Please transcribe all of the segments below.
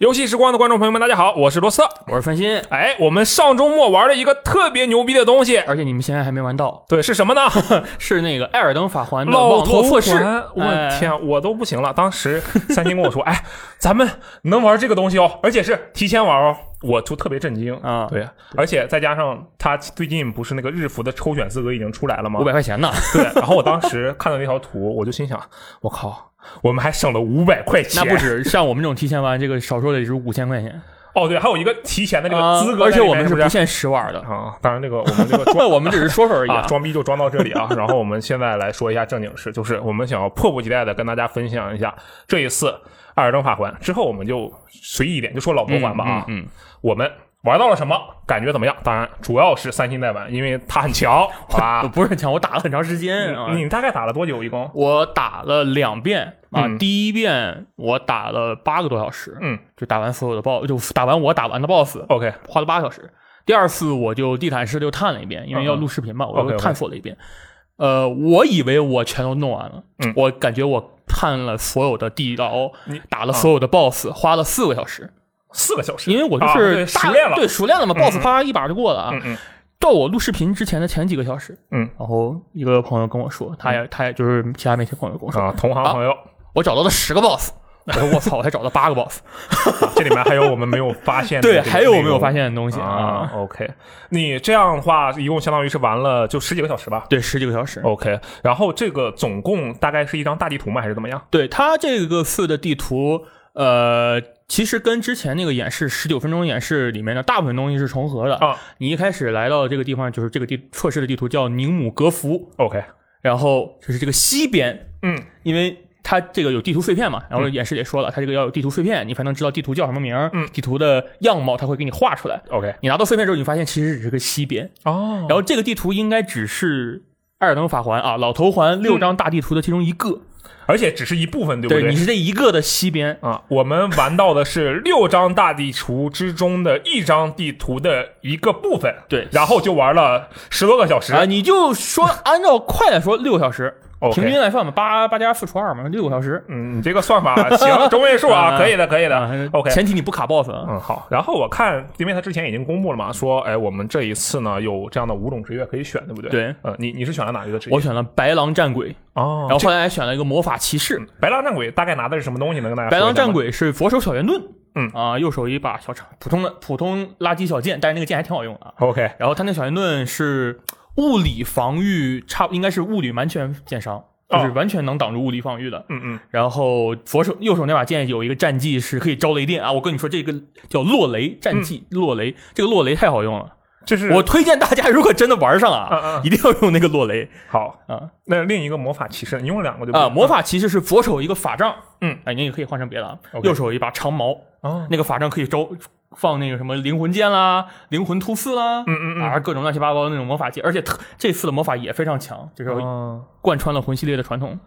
游戏时光的观众朋友们，大家好，我是罗斯。我是范鑫，哎，我们上周末玩了一个特别牛逼的东西，而且你们现在还没玩到，对，是什么呢？是那个《艾尔登法环》的老网络头测试。我哎天，我都不行了。当时三星跟我说，哎，咱们能玩这个东西哦，而且是提前玩哦，我就特别震惊啊对，而且再加上他最近不是那个日服的抽选资格已经出来了吗五？百块钱呢，对，然后我当时看到那条图，我就心想，我靠，我们还省了五百块钱，那不止。像我们这种提前玩，这个少说的也是五千块钱 哦，对，还有一个提前的这个啊资格而且我们是不限时玩的，啊，当然这个我们这个装 我们只是说说而已啊，啊。装逼就装到这里啊。然后我们现在来说一下正经事，就是我们想要迫不及待的跟大家分享一下这一次《艾尔登法环》之后，我们就随意一点，就说老头环吧啊。嗯，嗯我们玩到了什么？感觉怎么样？当然，主要是三星在玩，因为它很强 我啊。不是很强，我打了很长时间啊。你大概打了多久？一共？我打了两遍啊，嗯第一遍我打了八个多小时，嗯就打完所有的 BOSS，就打完我打完的 BOSS，，OK，花了八个小时。第二次我就地毯式就探了一遍，因为要录视频嘛，我又探索了一遍。呃，我以为我全都弄完了，嗯我感觉我探了所有的地牢，打了所有的 BOSS，、花了四个小时，四个小时，因为我就是大、熟练了对熟练了嘛、嗯 b o s s 啪一把就过了啊。嗯嗯到我录视频之前的前几个小时，嗯然后一个朋友跟我说，他也他也就是其他媒体朋友跟我说，啊，同行朋友，我找到了十个 BOSS，我说我操，我才找到八个 BOSS，啊这里面还有我们没有发现的对，还有我没有发现的东西啊啊？？OK，你这样的话，一共相当于是玩了就十几个小时吧？对，十几个小时。OK，然后这个总共大概是一张大地图吗？还是怎么样？对它这个次的地图，呃，其实跟之前那个演示十九分钟演示里面的大部分东西是重合的。啊。你一开始来到这个地方，就是这个地测试的地图叫宁姆格福，，OK，然后就是这个西边，嗯。因为它这个有地图碎片嘛，然后演示也说了，它这个要有地图碎片，你才能知道地图叫什么名儿，嗯。地图的样貌它会给你画出来。，OK，你拿到碎片之后，你发现其实只是个西边，哦。然后这个地图应该只是艾尔登法环啊，老头环六张大地图的其中一个，而且只是一部分，对不对，你是这一个的西边。啊，我们玩到的是六张大地图之中的一张地图的一个部分，对。然后就玩了十多个小时。啊，你就说按照快点说六个小时，平均来算吧，八八加四除二嘛，六个小时。嗯，你这个算法 行，中位数啊，啊可以的，可以的啊，OK。前提你不卡 BOSS 啊。嗯，好。然后我看，因为他之前已经公布了嘛，说，哎，我们这一次呢有这样的五种职业可以选，对不对？对。呃，你你是选了哪一个职业？我选了白狼战鬼，哦，然后后来还选了一个魔法骑士。白狼战鬼大概拿的是什么东西？能跟大家白狼战鬼是左手小圆盾，嗯啊，右手一把小长普通的普通垃圾小剑，但是那个剑还挺好用的啊。OK，然后他那小圆盾是物理防御，差应该是物理完全减伤，就是哦完全能挡住物理防御的。嗯嗯，然后左手右手那把剑有一个战技是可以招雷电啊！我跟你说，这个叫落雷战技，落雷这个落雷太好用了。这是我推荐大家，如果真的玩上啊，一定要用那个落雷好。啊那另一个魔法骑士，你用了两个对不对？啊！魔法骑士是左手一个法杖，嗯，哎，你也可以换成别的啊。右手一把长矛，哦，那个法杖可以招放那个什么灵魂剑啦、灵魂突刺啦，嗯嗯嗯啊，各种乱七八糟的那种魔法技，而且特这次的魔法也非常强，就是哦贯穿了魂系列的传统。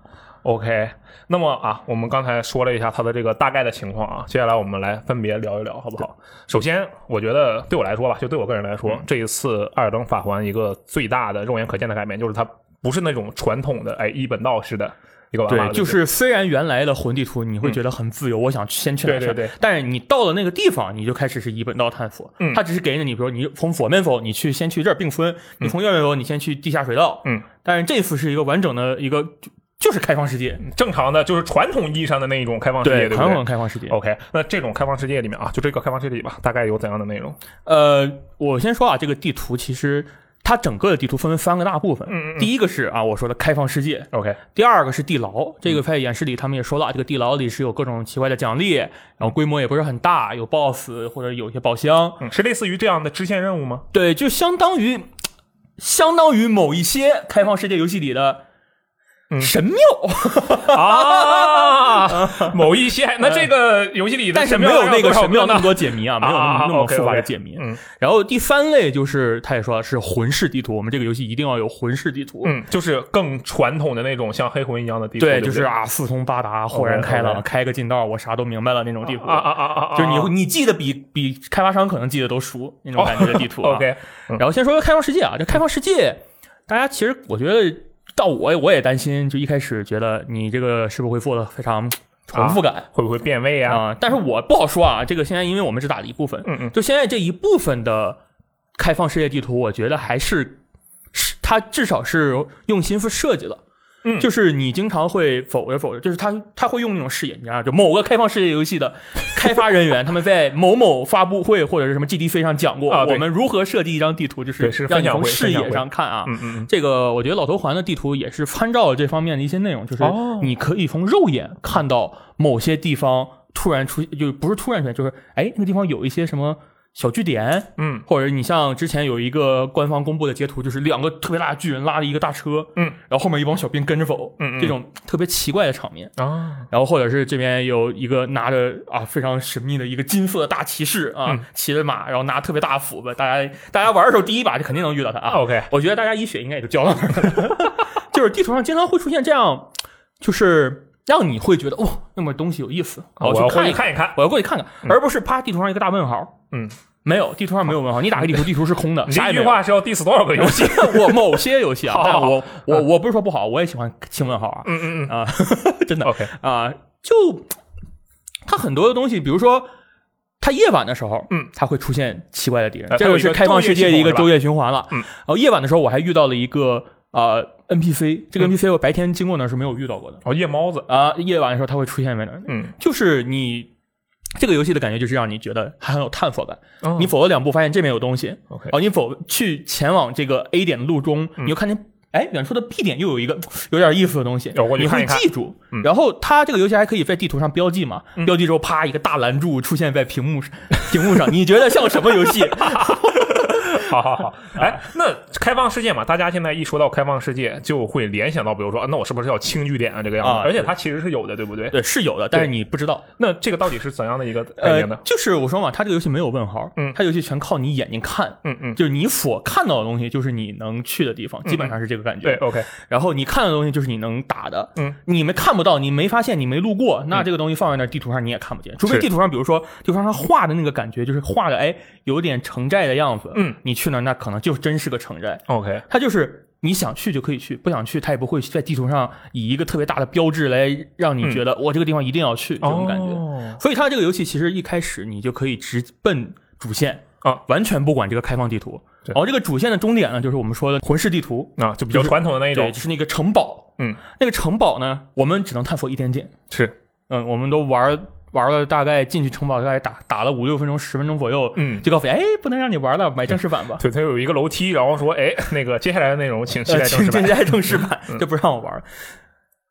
OK，那么啊，我们刚才说了一下它的这个大概的情况啊，接下来我们来分别聊一聊，好不好？首先，我觉得对我来说吧，就对我个人来说，这一次《艾尔登法环》一个最大的肉眼可见的改变，就是它不是那种传统的哎一本道式的一个玩法就是虽然原来的魂地图你会觉得很自由，我想先去哪去哪对对对但是你到了那个地方，你就开始是一本道探索。嗯它只是给了你，比如你从左面走，你去先去这儿并村；你从右面走，你先去地下水道。嗯，但是这次是一个完整的一个，就就是开放世界，正常的，就是传统意义上的那一种开放世界，对不传统开放世界。？OK，那这种开放世界里面啊，就这个开放世界里吧，大概有怎样的内容？呃，我先说啊，这个地图其实它整个的地图分为三个大部分。嗯嗯嗯。第一个是啊，我说的开放世界，OK，第二个是地牢，这个在演示里他们也说了，这个地牢里是有各种奇怪的奖励，然后规模也不是很大，有 BOSS 或者有一些宝箱，嗯，是类似于这样的支线任务吗？对，就相当于相当于某一些开放世界游戏里的嗯神庙，啊，某一些，那这个游戏里的但是没有那个神庙那么多解谜啊，没有那么啊那么复杂的解谜。嗯。然后第三类就是他也说了是魂式地图，我们这个游戏一定要有魂式地图。嗯，就是更传统的那种像黑魂一样的地图，对，就是啊，四通八达，豁然开朗开个近道，我啥都明白了那种地图。啊啊啊就是你会你记得比比开发商可能记得都熟那种感觉的地图、啊。OK，然后先说开放世界啊，这开放世界，大家其实我觉得到我我也担心，就一开始觉得你这个是不是会做的非常重复感会不会变味啊？啊、但是我不好说啊，这个现在因为我们只打了一部分，嗯嗯就现在这一部分的开放世界地图，我觉得还是是它至少是用心思设计的。嗯。就是你经常会否着否着，就是他他会用那种视野，你知道，就某个开放世界游戏的 开发人员，他们在某某发布会或者是什么 GDC 上讲过，啊我们如何设计一张地图，就是让你从视野上看啊。嗯嗯嗯，这个我觉得老头环的地图也是参照了这方面的一些内容，就是哦。你可以从肉眼看到某些地方突然出，就不是突然出现，就是哎那个地方有一些什么小据点，嗯，或者你像之前有一个官方公布的截图，就是两个特别大的巨人拉着一个大车，嗯，然后后面一帮小兵跟着走，嗯嗯。这种特别奇怪的场面。啊，然后或者是这边有一个拿着啊非常神秘的一个金色的大骑士啊，嗯。骑着马，然后拿特别大的斧子，大家大家玩的时候第一把就肯定能遇到他啊。OK，我觉得大家一血应该也就交到那儿了，就是地图上经常会出现这样，就是让你会觉得哇、那么东西有意思，我要过去看一看。我要过去看看，而不是啪地图上一个大问号。嗯，没有，地图上没有问号。你打开地图，地图是空的。这句话是要 diss 多少个游戏？我某些游戏啊，我我我不是说不好，我也喜欢清问号啊嗯嗯嗯啊，真的，OK，啊，就它很多的东西，比如说它夜晚的时候，嗯，它会出现奇怪的敌人呃，这它有一个个是开放世界的一个昼昼夜循环了。嗯，然后夜晚的时候，我还遇到了一个呃 NPC，这个嗯 NPC 我白天经过那儿是没有遇到过的哦，夜猫子，啊，夜晚的时候它会出现在那儿，嗯，就是你。这个游戏的感觉就是让你觉得还很有探索感。哦你走了两步，发现这边有东西，OK，哦你走去前往这个 A 点的路中，嗯你就看见，哎，远处的 B 点又有一个有点意思的东西，你会记住嗯。然后它这个游戏还可以在地图上标记嘛？嗯标记之后，啪，一个大蓝柱出现在屏幕屏幕上，你觉得像什么游戏？好好好，哎，那开放世界嘛，大家现在一说到开放世界，就会联想到，比如说，啊那我是不是要轻据点啊？这个样子，啊而且它其实是有的，对不对？对，是有的，但是你不知道。那这个到底是怎样的一个概呃念呢？，就是我说嘛，它这个游戏没有问号，嗯。它游戏全靠你眼睛看，嗯嗯，就是你所看到的东西就是你能去的地方，基本上是这个感觉。对，OK，然后你看的东西就是你能打的，嗯，你们看不到，你没发现，你没路过，那这个东西放在那儿，地图上你也看不见，除非地图上，比如说地图上它画的那个感觉，就是画的哎有点城寨的样子，嗯，你去那儿那可能就真是个城寨，OK，它就是你想去就可以去，不想去它也不会在地图上以一个特别大的标志来让你觉得我这个地方一定要去这种感觉，哦所以它这个游戏其实一开始你就可以直奔主线啊，完全不管这个开放地图，然后这个主线的终点呢，就是我们说的魂师地图。啊，就比较传统的那一种对，种，就是那个城堡。嗯，那个城堡呢，我们只能探索一点点。是，嗯，我们都玩玩了大概进去城堡大概打打了五六分钟、十分钟左右，嗯。就告诉你，哎，不能让你玩了，买正式版吧。对，它有一个楼梯，然后说，哎，那个接下来的内容请期呃，待正式版。请加正式版，嗯就不让我玩。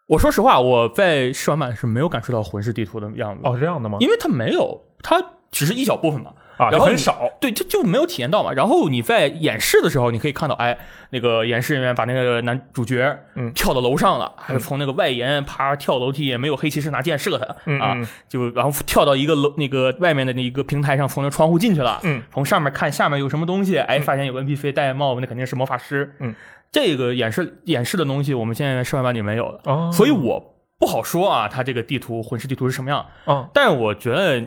我说实话，我在试玩版是没有感受到魂师地图的样子，哦，这样的吗？因为它没有，它只是一小部分嘛。啊，然后很少。对，这就没有体验到嘛。然后你在演示的时候，你可以看到，哎，那个演示人员把那个男主角，嗯跳到楼上了，还是从那个外沿爬跳楼梯，也没有黑骑士拿剑射他，啊，就然后跳到一个楼那个外面的那一个平台上，从那窗户进去了，嗯，从上面看下面有什么东西，哎，发现有个 NPC 戴帽子，那肯定是魔法师，嗯，这个演示演示的东西，我们现在试玩版里没有了，哦，所以我不好说啊，它这个地图魂师地图是什么样，嗯，但是我觉得，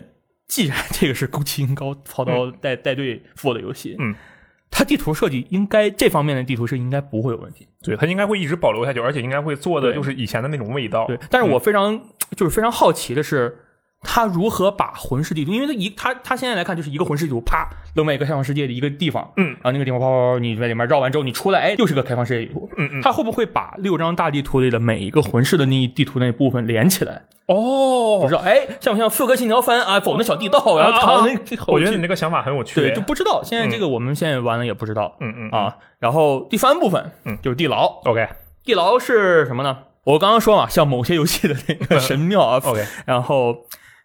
既然这个是宫崎英高操刀带、带队做的游戏，嗯，它地图设计应该这方面的地图是应该不会有问题。对，它应该会一直保留下去，而且应该会做的对就是以前的那种味道。对，但是我非常、就是非常好奇的是，它如何把魂师地图，因为他一他他现在来看就是一个魂师地图，啪扔在一个开放世界的一个地方，嗯然后那个地方啪啪啪，你在里面绕完之后，你出来，哎，又是个开放世界地图。嗯嗯，他会不会把六张大地图里的每一个魂师的那一地图那一部分连起来？哦不哦知，道，哎，像不像《刺客信条翻》啊，走那小地道，然后藏那个我觉得你那个想法很有趣。对，就不知道。现在这个我们现在玩的也不知道、嗯嗯啊。然后第三部分，嗯就是地牢。，OK 地牢是什么呢？我刚刚说嘛，像某些游戏的那个神庙啊。OK，然后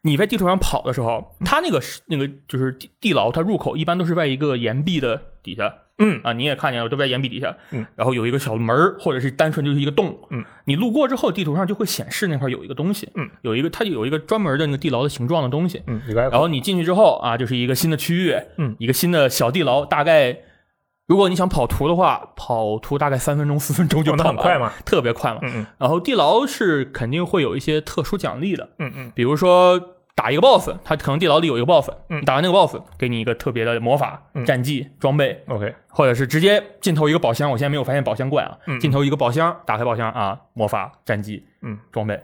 你在地图上跑的时候，它那个是那个就是地地牢，它入口一般都是在一个岩壁的底下。嗯啊，你也看见了，都在岩壁底下。嗯，然后有一个小门儿或者是单纯就是一个洞。嗯，你路过之后，地图上就会显示那块有一个东西。嗯，有一个它有一个专门的那个地牢的形状的东西。嗯，然后你进去之后啊，就是一个新的区域，嗯，一个新的小地牢，大概如果你想跑图的话，跑图大概三分钟、四分钟就跑完很快嘛，特别快嘛。嗯嗯。然后地牢是肯定会有一些特殊奖励的，嗯嗯。比如说打一个 BOSS，它可能地牢里有一个 BOSS，嗯。打完那个 BOSS，给你一个特别的魔法、嗯。战绩、装备，，OK，或者是直接尽头一个宝箱，我现在没有发现宝箱怪啊，嗯。尽头一个宝箱，打开宝箱啊，魔法、战绩、嗯，装备。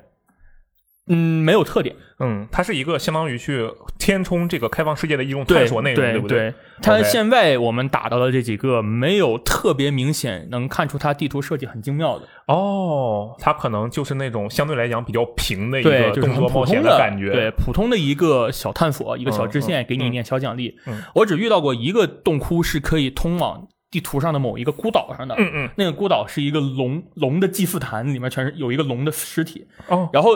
嗯，没有特点。嗯，它是一个相当于去填充这个开放世界的一种探索内容，对不对？它现在我们打到的这几个没有特别明显能看出它地图设计很精妙的，哦，它可能就是那种相对来讲比较平的一，个就动作冒险的感觉。对，普通的一个小探索，一个小支线，给你一点小奖励。嗯。我只遇到过一个洞窟是可以通往地图上的某一个孤岛上的，嗯嗯，那个孤岛是一个龙龙的祭祀坛，里面全是有一个龙的尸体，哦，然后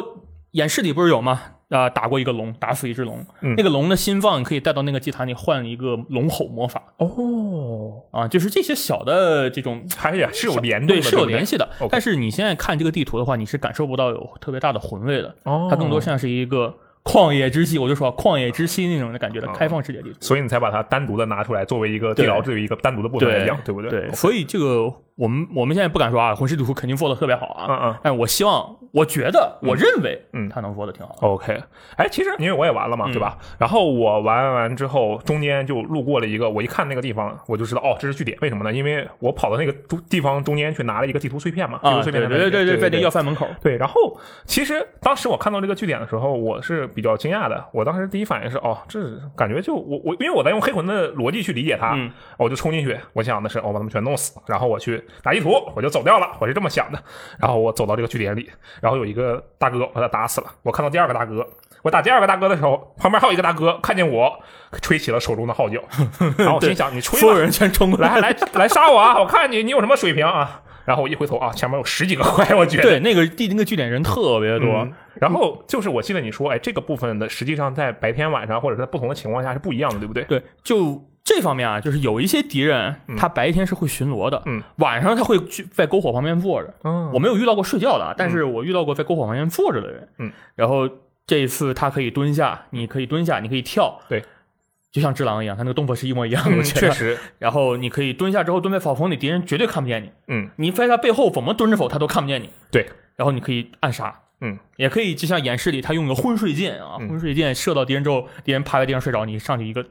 演示里不是有吗？啊、打过一个龙，打死一只龙，嗯。那个龙的心脏你可以带到那个祭坛里换一个龙吼魔法。哦，啊，就是这些小的这种还也是有 联动对的，是有联系的。但是你现在看这个地图的话，你是感受不到有特别大的魂味的，哦，它更多像是一个旷野之息，我就说旷野之息那种的感觉的哦开放世界地图。所以你才把它单独的拿出来，作为一个地对牢，作为一个单独的部分来对讲，对。不对？对，所以这个我们我们现在不敢说啊，魂师地图肯定做的特别好啊，嗯嗯但我希望，我觉得，我认为，嗯他能做的挺好的。OK，哎，其实因为我也玩了嘛，嗯对吧？然后我玩完之后，中间就路过了一个，我一看那个地方，我就知道哦，这是据点。为什么呢？因为我跑到那个中地方中间去拿了一个地图碎片嘛，地啊，图碎片对对对对在那要饭门口，对，然后其实当时我看到这个据点的时候，我是比较惊讶的。我当时第一反应是，哦，这感觉就我我，因为我在用黑魂的逻辑去理解它，嗯我就冲进去，我想的是，哦我把他们全弄死，然后我去打地图，我就走掉了，我是这么想的。然后我走到这个据点里，然后有一个大哥把他打死了。我看到第二个大哥，我打第二个大哥的时候，旁边还有一个大哥看见我，吹起了手中的号角，然后我心想，你吹吧所有，人全冲过来来 来杀我啊！我看你你有什么水平啊？然后我一回头啊，前面有十几个怪，我觉得对，那个地那个据点人特别多嗯，然后就是我记得你说，哎，这个部分的实际上在白天、晚上或者是在不同的情况下是不一样的，对不对？对，就这方面啊，就是有一些敌人，他白天是会巡逻的，嗯，晚上他会去在篝火旁边坐着。嗯我没有遇到过睡觉的啊，但是我遇到过在篝火旁边坐着的人，嗯，然后这一次他可以蹲下，你可以蹲下，你可以跳，对。就像只狼一样，他那个动作是一模一样的，我嗯，觉得确。实，然后你可以蹲下之后蹲在草丛里，敌人绝对看不见你。嗯，你在他背后怎么蹲着否，他都看不见你。对。然后你可以暗杀，嗯，也可以就像演示里他用个昏睡箭啊，嗯昏睡箭射到敌人之后，敌人趴在地上睡着，你上去一个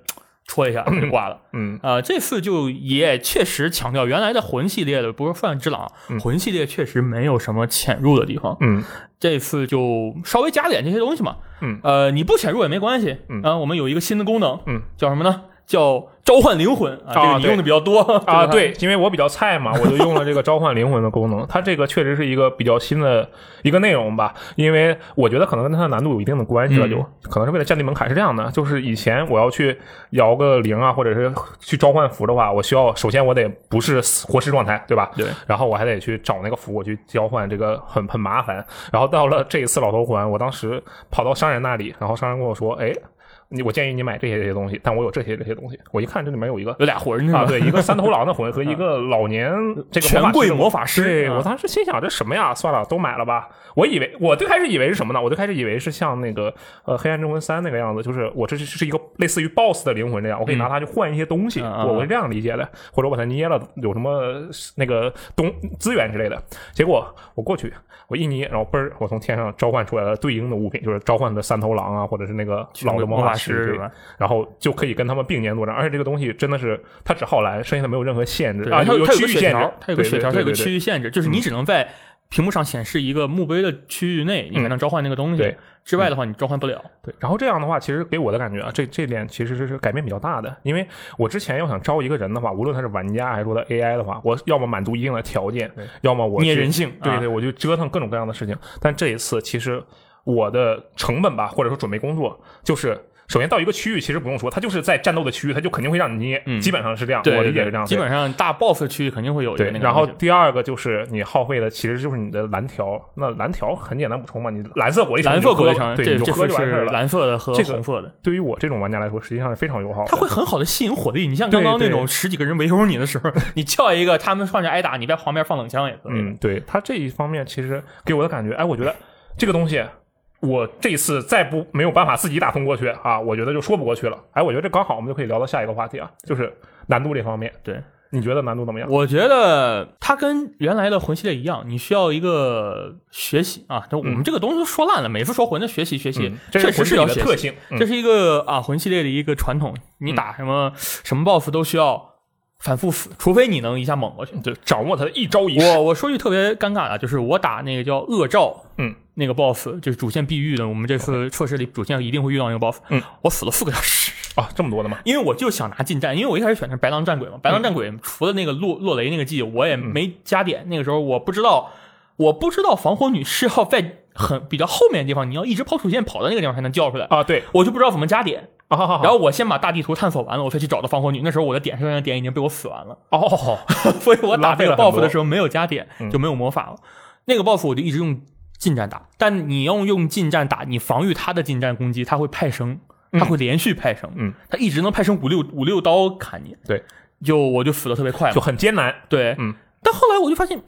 戳一下就挂了。嗯啊、这次就也确实强调，原来的魂系列的不是泛之狼，嗯魂系列确实没有什么潜入的地方。嗯这次就稍微加点这些东西嘛。嗯，呃，你不潜入也没关系。嗯啊，我们有一个新的功能，嗯，叫什么呢？叫召唤灵魂啊，这个你用的比较多啊，这 个对，因为我比较菜嘛，我就用了这个召唤灵魂的功能。它这个确实是一个比较新的一个内容吧，因为我觉得可能跟它的难度有一定的关系了，嗯就可能是为了降低门槛。是这样的，就是以前我要去摇个铃啊，或者是去召唤符的话，我需要首先我得不是死活尸状态，对吧？对。然后我还得去找那个符，我去交换，这个很很麻烦。然后到了这一次老头环，我当时跑到商人那里，然后商人跟我说：“哎，你我建议你买这些这些东西，但我有这些这些东西。”我一看这里面有一个有俩魂是吧？啊，对，一个三头狼的魂和 一个老年这个权贵魔魔法师我当时心想，这什么呀？算了，都买了吧。我以为我最开始以为是什么呢？我最开始以为是像那个呃《黑暗之魂三》那个样子，就是我这是是一个类似于 BOSS 的灵魂这样，我可以拿它去换一些东西。我我是这样理解的，或者我把它捏了，有什么那个东资源之类的。结果我过去，我一捏，然后嘣儿，我从天上召唤出来了对应的物品，就是召唤的三头狼啊，或者是那个狼的魔法师对吧？然后就可以跟他们并肩作战，而且这个东西真的是它只耗蓝，剩下的没有任何限制啊，对它有区域限制它有个血条，它有个区域限制，就是你只能在屏幕上显示一个墓碑的区域内，你才能召唤那个东西对。之外的话，你召唤不了。对，然后这样的话，其实给我的感觉啊，这这点其实是是改变比较大的。因为我之前要想招一个人的话，无论他是玩家还是说的 AI 的话，我要么满足一定的条件，要么我捏人性啊对对，我就折腾各种各样的事情。但这一次，其实我的成本吧，或者说准备工作，就是首先到一个区域，其实不用说，它就是在战斗的区域，它就肯定会让你捏，嗯基本上是这样，对，我理解是这样。基本上大 boss 区域肯定会有一个那，个然后第二个就是你耗费的其实就是你的蓝条，那蓝条很简单补充嘛，你蓝色果粒橙蓝色果粒橙，对，你就是喝就完事儿了。蓝色的和红色的，对于我这种玩家来说，实际上是非常友好的。它会很好的吸引火力。你像刚刚那种十几个人围殴你的时候，你叫一个，他们上去挨打，你在旁边放冷枪也可以。嗯，对他这一方面其实给我的感觉，哎，我觉得这个东西。我这次再不没有办法自己打通过去啊，我觉得就说不过去了。哎，我觉得这刚好，我们就可以聊到下一个话题啊，就是难度这方面。对，你觉得难度怎么样？我觉得它跟原来的魂系列一样，你需要一个学习啊。就我们这个东西都说烂了，每次说魂的学习学习确实是要学习里的特性。嗯这是一个啊魂系列的一个传统。你打什么什么 BOSS 都需要反复死，除非你能一下猛过去。就掌握他的一招一式。我我说句特别尴尬的，就是我打那个叫恶兆，嗯，那个 boss 就是主线必遇的，我们这次测试里主线一定会遇到那个 boss，嗯，我死了四个小时，啊，这么多的吗？因为我就想拿近战，因为我一开始选的是白狼战鬼嘛，白狼战鬼除了那个落落雷那个技，我也没加点，那个时候我不知道，我不知道防火女是要在很比较后面的地方，你要一直跑主线跑到那个地方才能叫出来，啊，对，我就不知道怎么加点，啊，好好好然后我先把大地图探索完了，我才去找到防火女，那时候我的点上的点已经被我死完了。哦，所以我打这个 BOSS 的时候没有加点，嗯就没有魔法了。那个 BOSS 我就一直用近战打，但你用用近战打，你防御他的近战攻击，他会派生，他会连续派生，嗯，他一直能派生五六五六刀砍你，对，就我就死的特别快就，很艰难对，嗯。但后来我就发现，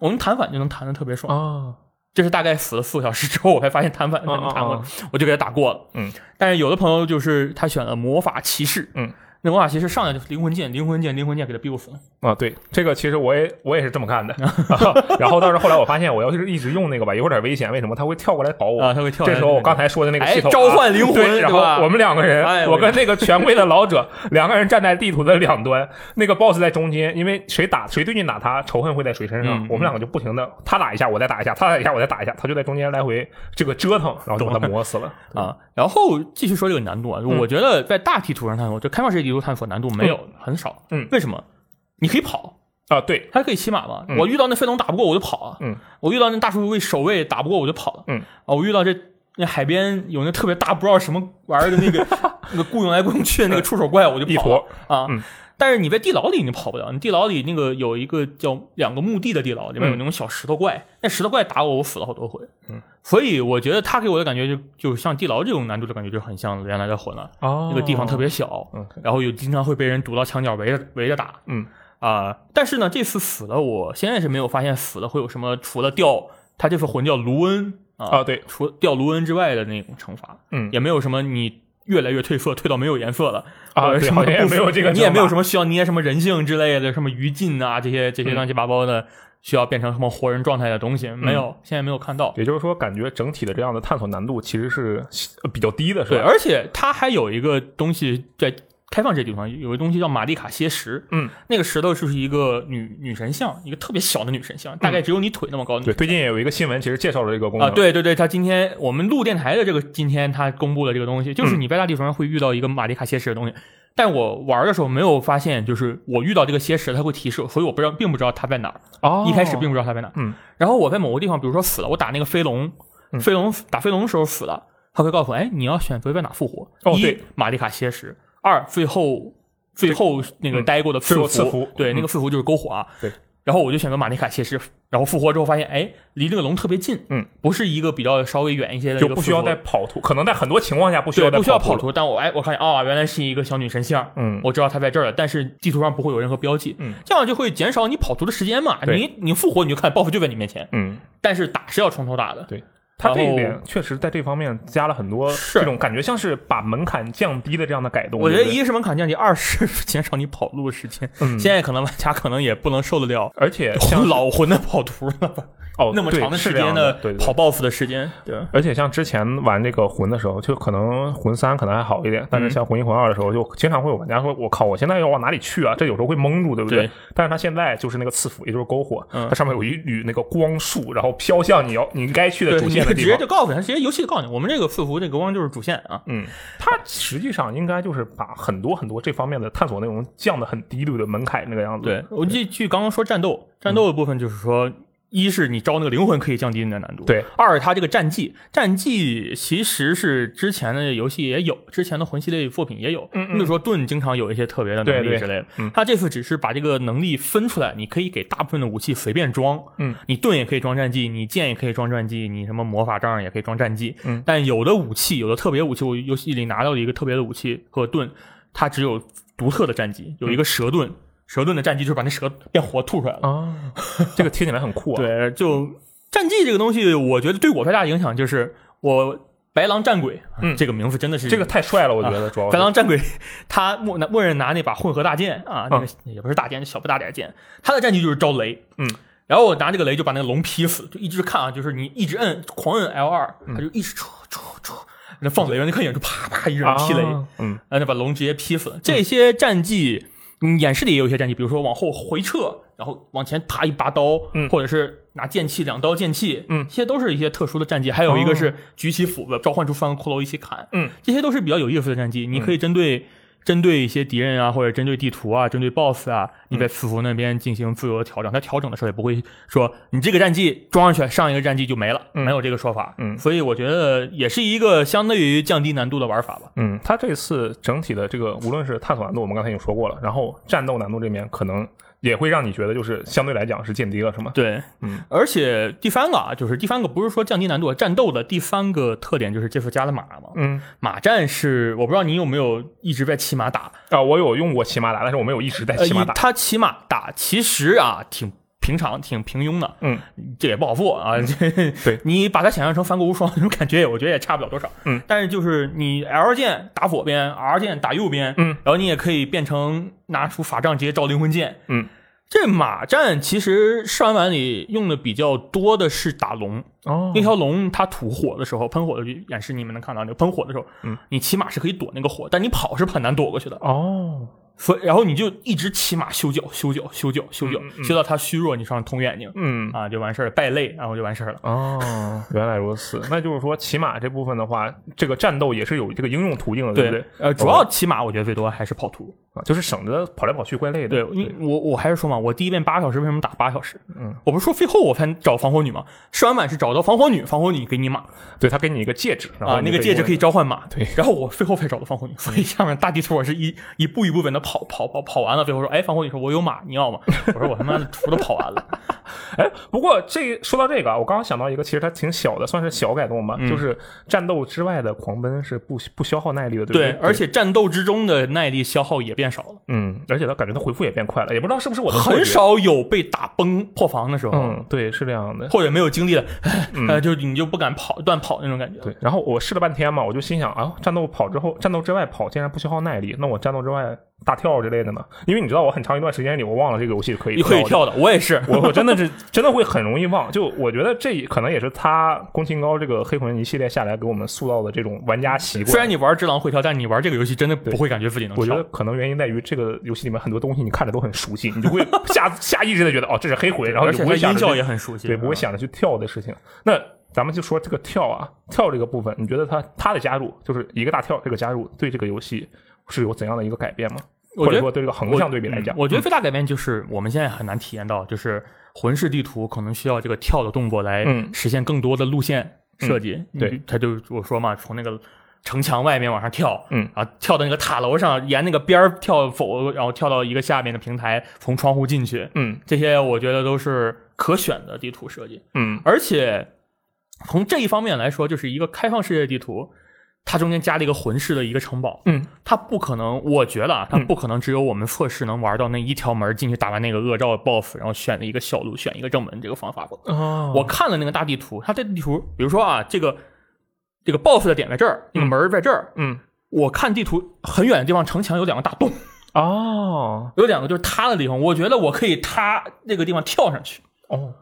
我们弹反就能弹的特别爽，啊。这是大概死了四个小时之后，我才发现弹反能弹过啊啊，我就给他打过了。嗯，但是有的朋友就是他选了魔法骑士，嗯，那魔法骑士上来就是灵魂剑，灵魂剑，灵魂剑给他 biu 死。啊，对，这个其实我也我也是这么干的，然后但是后来我发现我要是一直用那个吧，有点危险，为什么？他会跳过来搞我啊，他会跳来。这时候我刚才说的那个哎系统、啊召唤灵魂对，对然后我们两个人，哎我跟那个权贵的老者 两个人站在地图的两端，那个 boss 在中间，因为谁打谁最近打他，仇恨会在谁身上，嗯我们两个就不停的他打一下，我再打一下，他打一下，我再打一下，他就在中间来回这个折腾，然后就把他磨死了。啊，然后继续说这个难度啊，嗯我觉得在大地图上探索，就开放世界地图探索难度没有很少。嗯为什么？你可以跑，啊，对，还可以骑马嘛。嗯我遇到那飞龙打不过我就跑啊，嗯，我遇到那大树卫守卫打不过我就跑了，嗯，啊，我遇到这那海边有那特别大不知道什么玩意儿的那个 那个雇佣来雇佣去的那个触手怪，我就一跑了啊。嗯但是你在地牢里你跑不了，你地牢里那个有一个叫两个墓地的地牢，里面有那种小石头怪，那石头怪打我，我死了好多回。嗯，所以我觉得他给我的感觉就就像地牢这种难度的感觉就很像原来的魂了，哦。那个地方特别小，嗯。然后又经常会被人堵到墙角围着围着打。嗯。啊、但是呢，这次死了，我现在是没有发现死了会有什么除了掉他这次魂叫卢恩啊，啊，对，除掉卢恩之外的那种惩罚，嗯。也没有什么你越来越褪色，褪到没有颜色了。啊什么也没有这个你也没有什么需要捏什么人性之类的，什么余烬啊这些这些嗯乱七八糟的，需要变成什么活人状态的东西，没有，现在没有看到。也就是说，感觉整体的这样的探索难度其实是呃比较低的，是吧？对，而且它还有一个东西在开放这地方有一个东西叫玛丽卡歇石，嗯，那个石头就是一个女女神像，一个特别小的女神像，大概只有你腿那么高对，最近也有一个新闻，其实介绍了这个功能啊，能。对对对，他今天我们录电台的这个今天他公布了这个东西，就是嗯。你在大地图上会遇到一个玛丽卡歇石的东西，但我玩的时候没有发现，就是我遇到这个蝎石，它会提示，所以我不知道，并不知道它在哪儿，哦，一开始并不知道它在哪儿。嗯，然后我在某个地方，比如说死了，我打那个飞龙，嗯飞龙打飞龙的时候死了，他会告诉我，哎，你要选择在哪复活？一哦对，玛丽卡蝎石；二，最后最后那个嗯待过的赐赐福对，嗯那个赐福就是篝火啊。对。然后我就选择玛尼卡楔石，然后复活之后发现，哎，离这个龙特别近，嗯，不是一个比较稍微远一些的一就不需要再跑图，可能在很多情况下不需要不需要跑图，但我哎，我看见哦，原来是一个小女神像，嗯，我知道她在这儿了，但是地图上不会有任何标记，嗯，这样就会减少你跑图的时间嘛。你你复活你就看 BOSS 就在你面前，嗯，但是打是要从头打的，对他这一点确实在这方面加了很多是这种感觉，像是把门槛降低的这样的改动。我觉得一是门槛降低，二是 减少你跑路的时间。嗯现在可能玩家可能也不能受得了而且像老魂的跑图了？哦那么长的时间的跑 BOSS 的时间，对。而且像之前玩这个魂的时候，就可能魂三可能还好一点，但是嗯像魂一、魂二的时候，就经常会有玩家说：“我靠，我现在要往哪里去啊？”这有时候会蒙住，对不对？对但是它现在就是那个赐福，也就是篝火，嗯它上面有一缕那个光束，然后飘向你要你该去的，主你线直接就。告诉你，他直接游戏就告诉你，我们这个赐福这个光就是主线啊。嗯，它实际上应该就是把很多很多这方面的探索内容降得很低，对不对？门槛那个样子。对，我记据刚刚说战斗，战斗的部分就是说，一是你招那个灵魂可以降低你的难度，对；二是它这个战绩，战绩其实是之前的游戏也有，之前的魂系列作品也有，嗯嗯。比如说盾经常有一些特别的能力之类的，嗯。它这次只是把这个能力分出来，你可以给大部分的武器随便装，嗯，你盾也可以装战绩，你剑也可以装战绩，你什么魔法杖也可以装战绩，嗯，但有的武器，有的特别武器，我游戏里拿到了一个特别的武器和盾，它只有独特的战绩，有一个蛇盾。蛇盾的战绩就是把那蛇变活吐出来了。啊，这个听起来很酷啊。，对，就战绩这个东西，我觉得对我最大的影响就是我白狼战鬼，嗯。这个名字真的是这个太帅了，我觉得主要是白狼战鬼，他默默认拿那把混合大剑啊，那个嗯也不是大剑，小不大点剑，他的战绩就是招雷，嗯，然后我拿这个雷就把那个龙劈死，就一直看啊，就是你一直摁狂摁 L 二，嗯他就一直戳戳戳，那放雷，那看眼就啪啪一直劈雷，啊嗯。然后就把龙直接劈死了。这些战绩你演示里也有一些战绩，比如说往后回撤，然后往前啪一拔刀，嗯或者是拿剑气两刀剑气，嗯这些都是一些特殊的战绩。还有一个哦是举起斧子召唤出三个骷髅一起砍，嗯，这些都是比较有意思的战绩。你可以针对、针对一些敌人啊，或者针对地图啊，针对 BOSS 啊，你嗯在伺服那边进行自由的调整。它调整的时候也不会说你这个战绩装上去，上一个战绩就没了，嗯没有这个说法。嗯所以我觉得也是一个相对于降低难度的玩法吧。嗯，它这次整体的这个无论是探索难度，我们刚才已经说过了，然后战斗难度这边可能也会让你觉得就是相对来讲是降低了，是吗？对，嗯，而且第三个啊，就是第三个不是说降低难度，战斗的第三个特点就是这次加了马嘛。嗯马战是我不知道你有没有一直在骑马打，啊，我有用过骑马打，但是我没有一直在呃，骑马打。他骑马打其实啊挺平常、挺平庸的，嗯，这也不好做啊。这对。你把它想象成三国无双那种感觉，我觉得也差不了多少。嗯，但是就是你 L 键打左边，R 键打右边，嗯，然后你也可以变成拿出法杖直接照灵魂剑，嗯。这马战其实试玩版里用的比较多的是打龙，哦。那条龙它吐火的时候，喷火的演示你们能看到，那个喷火的时候，嗯，你骑马是可以躲那个火，但你跑是很难躲过去的。哦，所以，然后你就一直骑马修脚、修脚、修脚、修脚修到他虚弱，你上捅眼睛嗯啊，就完事儿了，败类，然后就完事儿了。哦，原来如此。那就是说，骑马这部分的话，这个战斗也是有这个应用途径的，对不对？呃，主要骑马我觉得最多还是跑图。啊，就是省得跑来跑去，怪累的。对，我我还是说嘛，我第一遍八个小时，为什么打八小时？嗯，我不是说最后我才找防火女吗？试完版是找到防火女，防火女给你马对他给你一个戒指，啊，那个戒指可以召唤马。对然后我最后才找到防火女，所以下面大地图我是一一步一步稳的跑跑跑跑跑完了，最后说，哎，防火女说我有马，你要吗？我说我他妈的图都跑完了。哎，不过这说到这个啊，我刚刚想到一个，其实它挺小的，算是小改动吧，嗯就是战斗之外的狂奔是不不消耗耐力的，对对对，，而且战斗之中的耐力消耗也变少了。嗯，而且他感觉他回复也变快了，也不知道是不是我很。少有被打崩破防的时候，嗯，对，是这样的。或者没有精力了，呃，就你就不敢跑乱跑那种感觉。对，然后我试了半天嘛，我就心想啊，战斗跑之后，战斗之外跑竟然不消耗耐力，那我战斗之外大跳之类的呢？因为你知道，我很长一段时间里，我忘了这个游戏可以你可以跳的，我也是。我我真的是 真的会很容易忘，就我觉得这可能也是他宫崎高这个黑魂一系列下来给我们塑造的这种玩家习惯。虽然你玩《只狼》会跳，但你玩这个游戏真的不会感觉自己能跳我觉得。可能原因在于这个游戏里面很多东西你看着都很熟悉，你就会 下下意识的觉得哦这是黑魂，然后就不会想着去也很熟悉，对不会想着去跳的事情。那咱们就说这个跳啊跳这个部分，你觉得它它的加入就是一个大跳这个加入对这个游戏是有怎样的一个改变吗？或者说对这个横向对比来讲，嗯我觉得最大改变就是我们现在很难体验到，就是魂式地图可能需要这个跳的动作来嗯实现更多的路线设计。嗯对你，他就我说嘛，从那个城墙外面往上跳，嗯，啊，跳到那个塔楼上，沿那个边儿跳否，然后跳到一个下面的平台，从窗户进去，嗯这些我觉得都是可选的地图设计。嗯而且从这一方面来说，就是一个开放世界地图，它中间加了一个魂师的一个城堡，嗯，它不可能，我觉得啊，它嗯不可能只有我们测试能玩到那一条门进去打完那个恶兆 BOSS，然后选了一个小路，选一个正门这个方法。哦。我看了那个大地图，它这地图，比如说啊，这个这个 BOSS 的点在这儿，那个门在这儿，嗯。我看地图很远的地方，城墙有两个大洞，哦。有两个就是塌的地方，我觉得我可以塌那个地方跳上去。哦，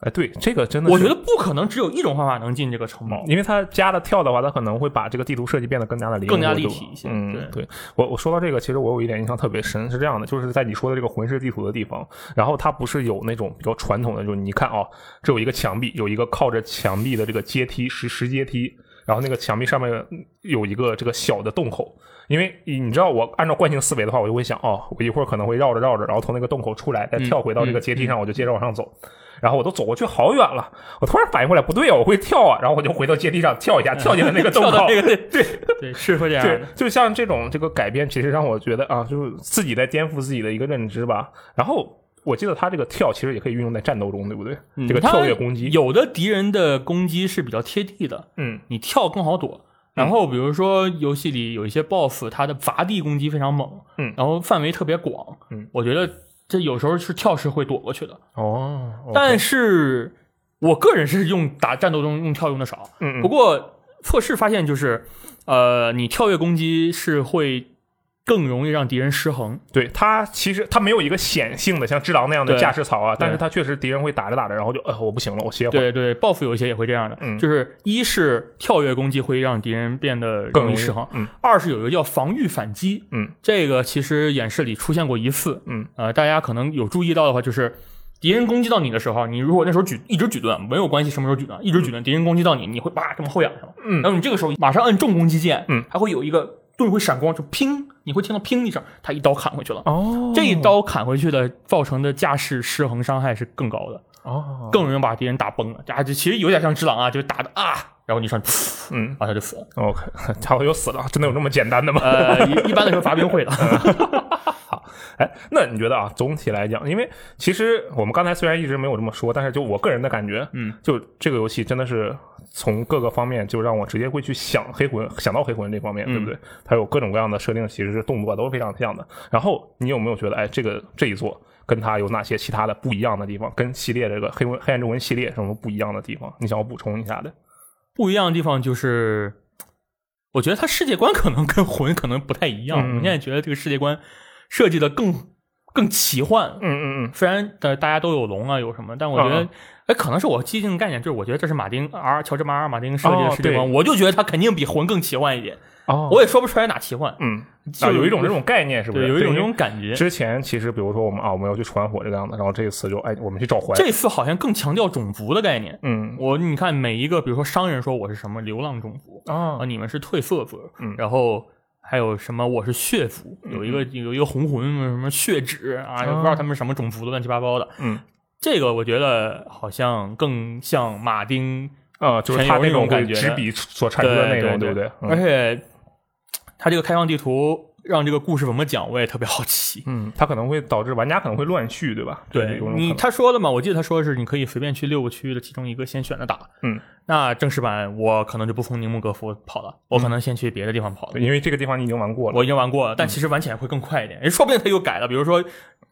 哎对，这个真的是我觉得不可能只有一种方法能进这个城堡。因为它加了跳的话，它可能会把这个地图设计变得更加的灵活更加立体一些嗯，对对我我说到这个，其实我有一点印象特别深，是这样的，就是在你说的这个魂师地图的地方，然后它不是有那种比较传统的，就是你看哦，这有一个墙壁，有一个靠着墙壁的这个阶梯石石阶梯，然后那个墙壁上面有一个这个小的洞口。因为你知道，我按照惯性思维的话，我就会想，哦，我一会儿可能会绕着绕着，然后从那个洞口出来，再跳回到这个阶梯上，我就接着往上走。然后我都走过去好远了，我突然反应过来，不对啊，我会跳啊，然后我就回到阶梯上跳一下，跳进了那个 洞口。那个对对对，是会这样对。，就像这种这个改编，其实让我觉得啊，就是自己在颠覆自己的一个认知吧。然后我记得他这个跳其实也可以运用在战斗中，对不对？这个跳跃攻击，有的敌人的攻击是比较贴地的，嗯你跳更好躲。然后比如说游戏里有一些 BOSS，他的砸地攻击非常猛，嗯然后范围特别广，嗯，我觉得这有时候是跳是会躲过去的。哦，但是我个人是用打战斗中用跳用的少，嗯嗯不过测试发现就是，呃，你跳跃攻击是会更容易让敌人失衡。对他其实他没有一个显性的像只狼那样的对。架势草啊，但是对它确实敌人会打着打着，然后就呃我不行了，我歇会儿。对对，报复有一些也会这样的，嗯。就是一是跳跃攻击会让敌人变得更容易失衡，嗯。二是有一个叫防御反击，嗯，这个其实演示里出现过一次，嗯，呃，大家可能有注意到的话，就是敌人攻击到你的时候，你如果那时候举一直举盾，没有关系什么时候举盾，一直举盾，敌人攻击到你，你会叭这么后仰上了，嗯。然后你这个时候马上摁重攻击键，嗯，还会有一个盾会闪光，就砰，你会听到砰一声，他一刀砍回去了。哦这一刀砍回去的造成的架势失衡伤害是更高的，哦，更容易把敌人打崩了。啊，这其实有点像只狼啊，就是打的啊，然后你上，噗嗯啊他就死了。OK，家伙又死了，真的有那么简单的吗？呃，一一般来说发兵会的，哎，那你觉得啊，总体来讲，因为其实我们刚才虽然一直没有这么说，但是就我个人的感觉，嗯，就这个游戏真的是从各个方面就让我直接会去想黑魂，想到黑魂这方面，对不对？它有各种各样的设定，其实是动作都是非常像的。然后你有没有觉得，哎，这个这一座跟它有哪些其他的不一样的地方？跟系列这个黑魂黑暗之魂系列什么不一样的地方？你想要补充一下的？不一样的地方就是，我觉得它世界观可能跟魂可能不太一样。嗯我现在觉得这个世界观设计的更更奇幻。嗯嗯嗯，虽然呃大家都有龙啊有什么，但我觉得嗯，哎、可能是我既定的概念，就是我觉得这是马丁 R 乔治马尔马丁设计哦的世界观，对我就觉得它肯定比魂更奇幻一点。哦，我也说不出来哪奇幻，嗯就啊，有一种这种概念，是不是？对，有一种这种感觉。之前其实比如说我们啊，我们要去传火这个样子，然后这一次就哎，我们去找环，这次好像更强调种族的概念。嗯我你看每一个，比如说商人说我是什么流浪种族啊啊，你们是褪色族，嗯然后还有什么我是血族，有一个有一个红魂什么血指啊，也不知道他们是什么种族的，乱七八糟的。嗯这个我觉得好像更像马丁，啊，就是他那种感觉会执笔所产出的内容，对不对？嗯而且他这个开放地图让这个故事怎么讲，我也特别好奇。嗯，它可能会导致玩家可能会乱序，对吧？对你他说的嘛，我记得他说的是你可以随便去六个区域的其中一个先选着打。嗯，那正式版我可能就不从宁木格夫跑了，我可能先去别的地方跑了。对因为这个地方你已经玩过了，我已经玩过了，但其实玩起来会更快一点。诶说不定他又改了，比如说《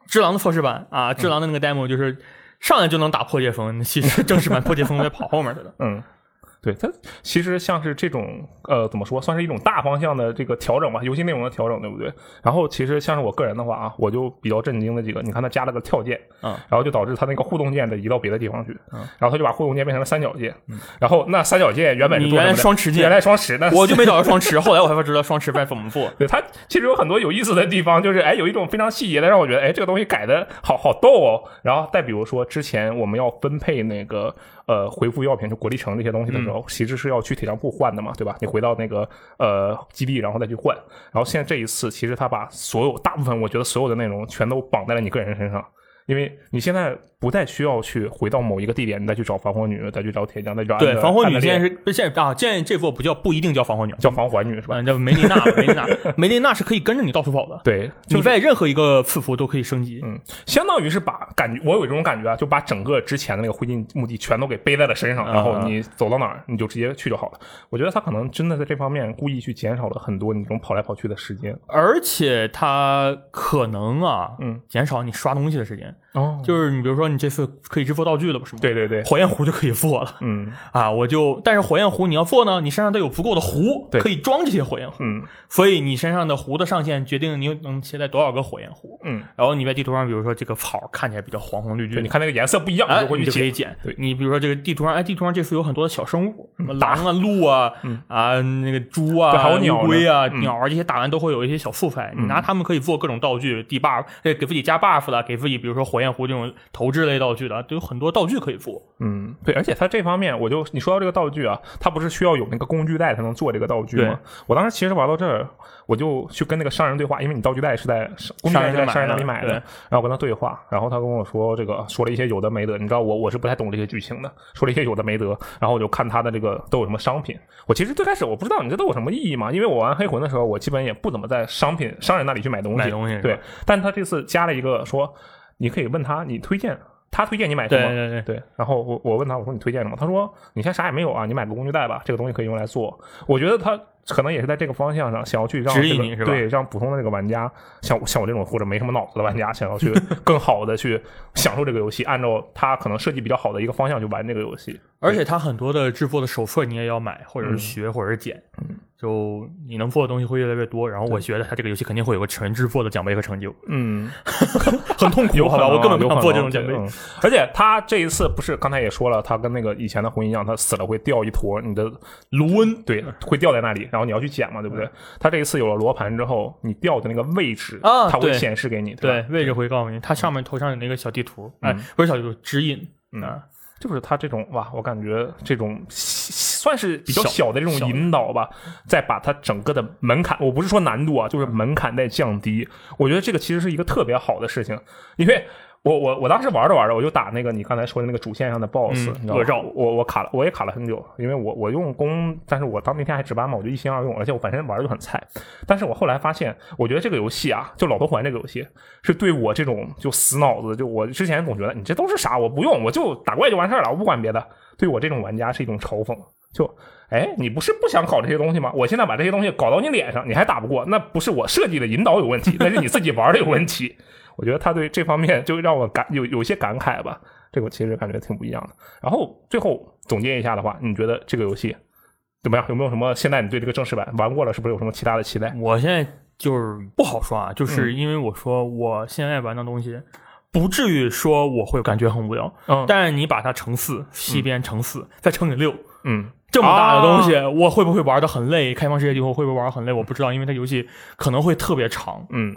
只狼》的测试版啊，《只狼》的那个 demo 就是上来就能打破界风，其实正式版破解风在跑后面去了。嗯。对它其实像是这种呃怎么说，算是一种大方向的这个调整吧，游戏内容的调整，对不对？然后其实像是我个人的话啊，我就比较震惊的几个，你看它加了个跳键，嗯，然后就导致它那个互动键得移到别的地方去，嗯，然后它就把互动键变成了三角键，然后那三角键原本是你原来双持键原来双持，那我就没找到双持，后来我才知道双持该怎么做。对它其实有很多有意思的地方，就是哎，有一种非常细节的，让我觉得哎，这个东西改的好好逗哦。然后再比如说之前我们要分配那个呃回复药品，就国力城这些东西的时候，其实是要去铁匠铺换的嘛，对吧？你回到那个呃基地，然后再去换。然后现在这一次，其实他把所有大部分我觉得所有的内容全都绑在了你个人身上。因为你现在不再需要去回到某一个地点，你再去找防火女，再去找铁匠，再去找对，防火女现在是现在啊？现在这副不叫不一定叫防火女，叫防环女是吧？嗯，叫梅琳娜，梅琳娜，梅琳娜是可以跟着你到处跑的。对，就是你在任何一个赐福都可以升级。嗯，相当于是把感觉，我有这种感觉啊，就把整个之前的那个灰烬墓地全都给背在了身上，然后你走到哪儿你就直接去就好了。我觉得他可能真的在这方面故意去减少了很多你这种跑来跑去的时间。而且他可能啊，嗯，减少你刷东西的时间。哦，就是你比如说你这次可以制作道具了，不是吗？，对对对，火焰壶就可以做了。嗯。啊！我就，但是火焰壶你要做呢，你身上得有足够的壶对。可以装这些火焰壶，嗯。所以你身上的壶的上限决定你能携带多少个火焰壶。嗯，然后你在地图上，比如说这个草看起来比较黄红绿绿对，你，看那个颜色不一样，你。就可以捡。对。你比如说这个地图上，哎，地图上这次有很多的小生物，什么狼啊、鹿啊、啊那个猪啊、还有鸟龟啊、嗯。鸟啊这些打完都会有一些小素材，你拿它们可以做各种道具地 buff，呃给自己加 buff 的，给自己比如说火焰壶这种投掷类道具的，都有很多道具可以做。嗯，对，而且它这方面，我就你说到这个道具啊，它不是需要有那个工具袋才能做这个道具吗？我当时其实玩到这儿，我就去跟那个商人对话，因为你道具袋是在工具袋是在商人那里买的，然后我跟他对话，然后他跟我说这个说了一些有的没的，你知道我我是不太懂这些剧情的，说了一些有的没得，然后我就看他的这个都有什么商品。我其实最开始我不知道你这都有什么意义嘛，因为我玩黑魂的时候，我基本也不怎么在商品商人那里去买东西，买东西对，但他这次加了一个说，你可以问他你推荐。他推荐你买什么？对对对对，然后我我问他，我说你推荐什么？他说你现在啥也没有啊，你买个工具袋吧，这个东西可以用来做。我觉得他可能也是在这个方向上想要去让、这个、指引你是吧对，让普通的这个玩家，像像我这种或者没什么脑子的玩家，想要去更好的去享受这个游戏，按照他可能设计比较好的一个方向去玩这个游戏。而且他很多的制作的手册你也要买，或者是学，或者是捡。就你能做的东西会越来越多。然后我觉得它这个游戏肯定会有个全制作的奖杯和成就，嗯，很痛苦，好吧？我根本不想做这种奖杯。嗯而且他这一次不是刚才也说了，他跟那个以前的魂一样，他死了会掉一坨你的卢恩对，会掉在那里，然后你要去捡嘛，对不对？他这一次有了罗盘之后，你掉的那个位置啊它会显示给你，吧，对位置会告诉你，它上面头上有那个小地图，哎嗯，不是小地图，指引嗯啊，就是他这种哇，我感觉这种算是比较小小的这种引导吧，再把它整个的门槛，我不是说难度啊，就是门槛在降低。我觉得这个其实是一个特别好的事情，因为我我我当时玩着玩着，我就打那个你刚才说的那个主线上的 BOSS，、嗯你知道吗我我卡了，我也卡了很久，因为我我用弓，但是我当那天还值班嘛，我就一心二用，而且我本身玩的就很菜。但是我后来发现，我觉得这个游戏啊，就老头环这个游戏，是对我这种就死脑子，就我之前总觉得你这都是啥，我不用，我就打怪就完事儿了，我不管别的。对我这种玩家是一种嘲讽，就哎，你不是不想搞这些东西吗？我现在把这些东西搞到你脸上，你还打不过，那不是我设计的引导有问题，那是你自己玩的有问题。我觉得他对这方面就让我感有有些感慨吧，这个其实感觉挺不一样的。然后最后总结一下的话，你觉得这个游戏怎么样？有没有什么？现在你对这个正式版玩过了，是不是有什么其他的期待？我现在就是不好说啊，就是嗯因为我说我现在玩的东西。不至于说我会感觉很无聊，嗯但是你把它乘四，西边乘四，再乘以六，嗯，这么大的东西，啊我会不会玩的很累？开放世界地图会不会玩得很累？我不知道，因为它游戏可能会特别长。嗯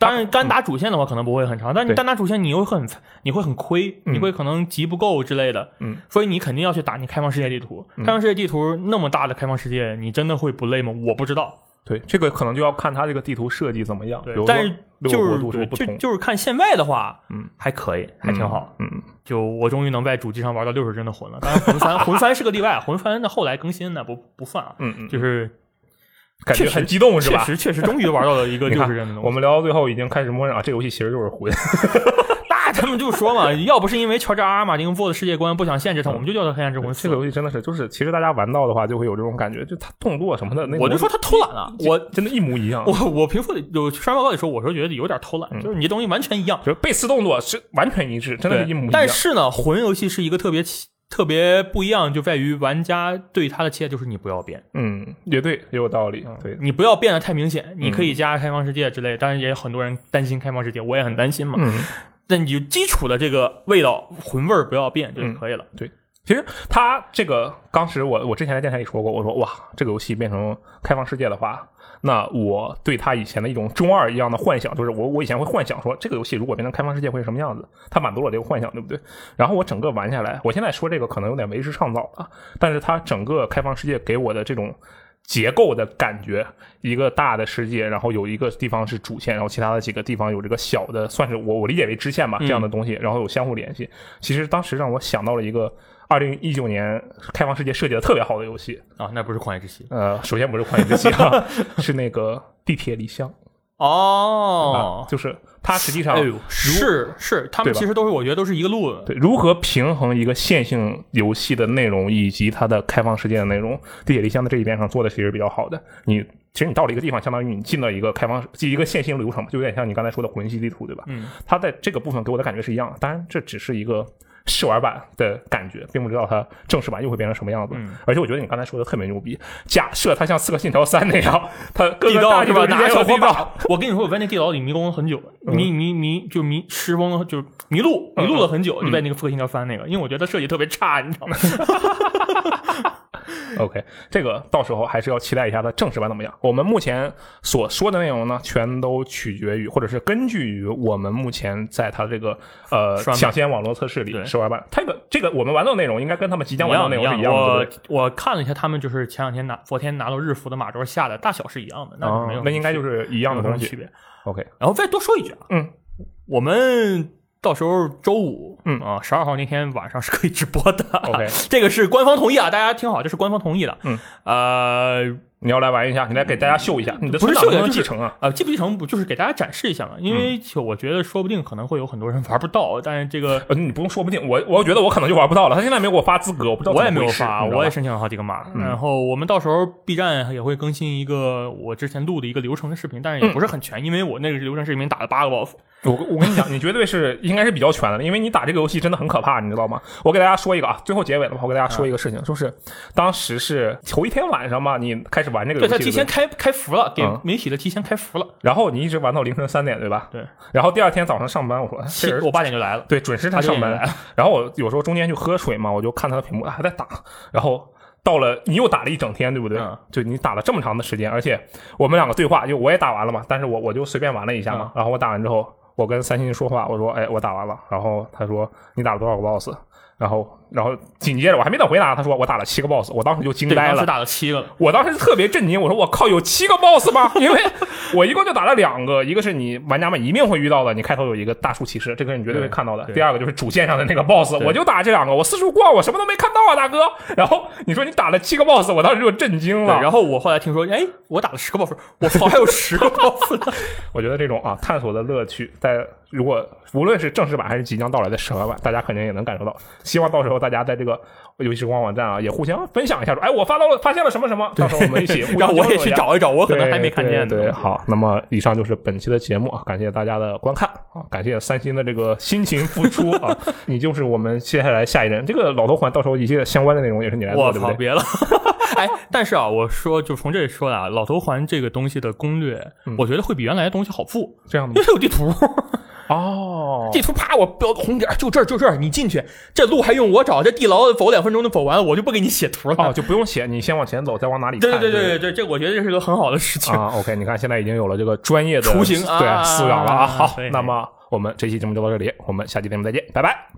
当然，单打主线的话可能不会很长，但你单打主线你又很你会很亏，嗯你会可能级不够之类的，嗯，所以你肯定要去打你开放世界地图。开放世界地图那么大的开放世界，你真的会不累吗？我不知道。对，这个可能就要看它这个地图设计怎么样。比如，说但是就是就就是看现在的话，嗯，还可以，还挺好。嗯。就我终于能在主机上玩到六十帧的魂了，当然魂三魂三是个例外，魂三的后来更新那不不算啊。嗯嗯，就是感觉很激动是吧？确实确实终于玩到了一个 六十帧的东西。我们聊到最后已经开始默认啊，这游戏其实就是魂。那 他们就说嘛，要不是因为乔治阿尔马丁做的世界观不想限制他，我们就叫他黑暗之魂这个。游戏真的是，就是其实大家玩到的话，就会有这种感觉，就他动作什么的，那我就说他偷懒了，我真的，一模一样。我我评说有刷报告的时候，我说觉得有点偷懒，就是你这东西完全一样，就是贝斯动作是完全一致，真的是一模一样。但是呢，魂游戏是一个特别特别不一样，就在于玩家对它的期待就是你不要变，嗯，也对，也有道理。对，你不要变得太明显，你可以加开放世界之类，当然也有很多人担心开放世界，我也很担心嘛。嗯，但你就基础的这个味道魂味儿不要变就可以了。对其实它这个当时我我之前在电台里说过，我说哇，这个游戏变成开放世界的话，那我对它以前的一种中二一样的幻想，就是我我以前会幻想说这个游戏如果变成开放世界会是什么样子，它满足了我这个幻想，对不对？然后我整个玩下来，我现在说这个可能有点为时尚早了，但是它整个开放世界给我的这种。结构的感觉，一个大的世界，然后有一个地方是主线，然后其他的几个地方有这个小的，算是我我理解为支线吧，这样的东西，然后有相互联系。其实当时让我想到了一个二零一九年开放世界设计的特别好的游戏，啊，那不是旷野之息。呃，首先不是旷野之息啊，是那个地铁里香哦啊，就是它实际上哎，是是，他们其实都是我觉得都是一个路子。对如何平衡一个线性游戏的内容以及它的开放世界的内容，地铁离乡的这一边上做的其实比较好的。你其实你到了一个地方，相当于你进了一个开放一个线性流程嘛，就有点像你刚才说的魂系地图，对吧？嗯，它在这个部分给我的感觉是一样的，当然这只是一个试玩版的感觉，并不知道它正式版又会变成什么样子。嗯而且我觉得你刚才说的特别牛逼，假设它像《刺客信条三》那样，它各地个是吧？拿小火把，，我跟你说，我在那地牢里迷宫了很久，迷迷迷就迷失风，就迷路迷路了很久，就在那个《刺客信条三》那个，因为我觉得设计特别差，你知道吗？OK，这个到时候还是要期待一下它正式版怎么样。我们目前所说的内容呢，全都取决于，或者是根据于我们目前在它这个呃抢先网络测试里对试玩版，它这个这个我们玩到的内容应该跟他们即将玩到的内容是一样的，我？我看了一下，他们就是前两天拿昨天拿到日服的马卓下的大小是一样的，那没有哦，那应该就是一样的东西。区别。OK，然后再多说一句啊，嗯，我们到时候周五，嗯啊，十二号那天晚上是可以直播的。OK 这个是官方同意啊，大家听好，这是官方同意的。嗯，呃你要来玩一下，你来给大家秀一下你的不是存档能继承啊？呃，继不继承不就是给大家展示一下嘛？因为就我觉得说不定可能会有很多人 玩不到，但是这个呃，你不用说不定，我我觉得我可能就玩不到了。他现在没给我发资格，我不知道我也没有发，我也申请了好几个码。嗯然后我们到时候 B 站也会更新一个我之前录的一个流程的视频，但是也不是很全，因为我那个流程视频打了八个 BOSS。我我跟你讲，你绝对是应该是比较全的，因为你打这个游戏真的很可怕，你知道吗？我给大家说一个啊，最后结尾了嘛，我给大家说一个事情，就是当时是头一天晚上嘛，你开始始玩这个游戏，对他提前开开服了，给嗯媒体的提前开服了。然后你一直玩到凌晨三点，对吧？对。然后第二天早上上班，我说这人我八点就来了，对准时他上班然后我有时候中间去喝水嘛，我就看他的屏幕还在打，然后。到了，你又打了一整天，对不对？嗯就你打了这么长的时间，而且我们两个对话，就我也打完了嘛，但是我我就随便玩了一下嘛。嗯然后我打完之后，我跟三星说话，我说：“哎，我打完了。”然后他说：“你打了多少个 boss？” 然后，然后紧接着我还没等回答，他说：“我打了七个 boss。”我当时就惊，呆了当时，打了七个。我当时特别震惊，我说我靠，有七个 boss 吗？因为我一共就打了两个，一个是你玩家们一定会遇到的，你开头有一个大树骑士，这个你绝对会看到的。第二个就是主线上的那个 boss，我就打这两个，我四处逛，我什么都没看到啊，大哥。然后你说你打了七个 boss，我当时就震惊，了。然后我后来听说，哎，我打了十个 boss，我操，还有十个 boss 呢。我觉得这种啊探索的乐趣，在如果无论是正式版还是即将到来的十二版，大家肯定也能感受到。希望到时候大家在这个游戏时光网站啊，也互相分享一下，说，哎，我发到了，发现了什么什么，到时候我们一起 让我也去找一找，我可能还没看见呢。对对，好，那么以上就是本期的节目啊，感谢大家的观看啊，感谢三星的这个辛勤付出啊，你就是我们接下来下一任这个老头环，到时候一些相关的内容也是你来做，对不对？别了。哎，但是啊，我说就从这里说啊，老头环这个东西的攻略，嗯我觉得会比原来的东西好付，这样的吗？因为它有地图。哦，地图啪，我标个红点儿，就这儿就这儿，你进去，这路还用我找，这地牢走两分钟就走完，我就不给你写图了。哦，就不用写，你先往前走，再往哪里看？对对对对对对，这我觉得这是个很好的事情。啊，OK，你看现在已经有了这个专业的雏形啊对饲养了啊。好，那么我们这期节目就到这里，我们下期节目再见，拜拜。